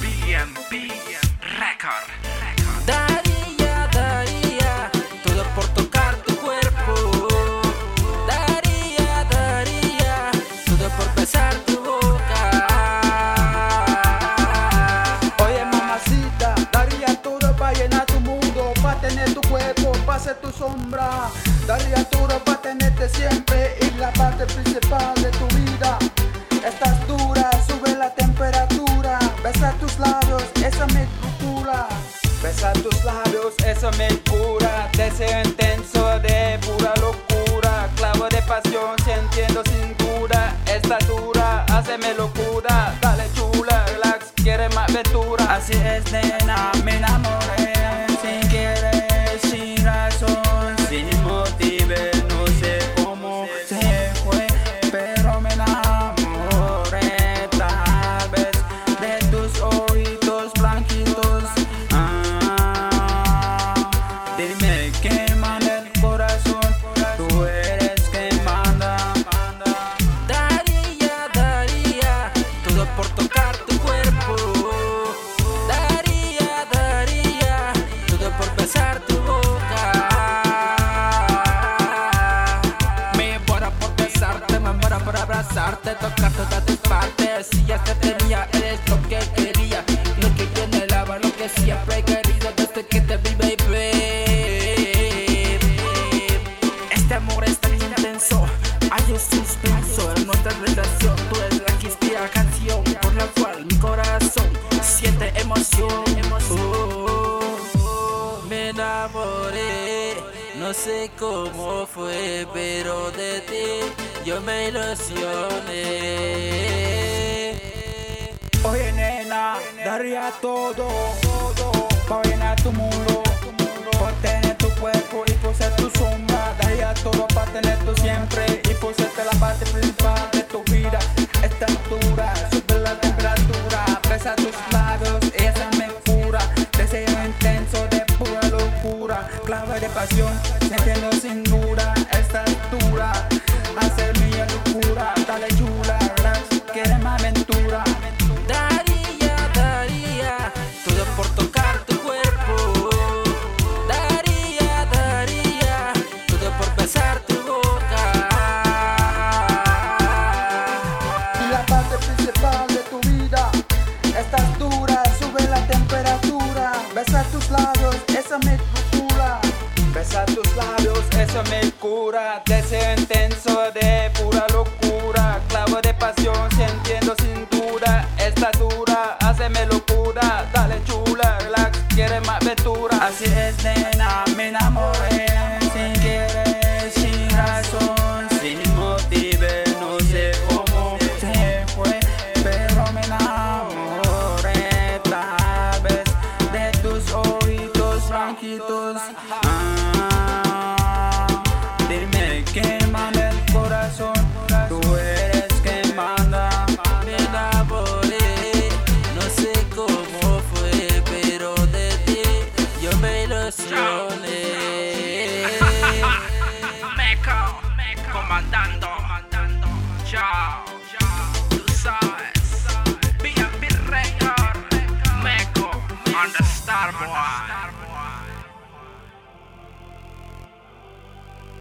BMB Record. Daría, daría todo por tocar tu cuerpo. Daría, daría todo por besar tu boca. Oye mamacita, daría todo para llenar tu mundo, para tener tu cuerpo, para ser tu sombra. Daría todo para tenerte siempre y la parte principal labios, esa me cura. Besar tus labios, eso me cura. Deseo intenso de pura locura. Clavo de pasión, sintiendo sin duda. Está dura, háceme locura. Dale chula, relax, quiere más aventura. Así es, nena, me enamoré. Abrazarte, tocar todas tus partes. Si ya te tenía, eres lo que quería, lo que yo anhelaba, lo que siempre he querido desde que te vi, baby. Este amor es tan intenso, hay un suspenso en nuestra relación. No sé cómo fue, pero de ti yo me ilusioné. Oye nena, daría todo, todo para llenar tu mundo, locura, clave de pasión, sintiendo sin duda esta altura. Hacer mi locura, dale chula, eso me cura Deseo intenso de pura locura. Clavo de pasión, sintiendo sin duda Está dura, háceme locura. Dale chula, relax, quiere más aventura. Así es nena, me BMB Record.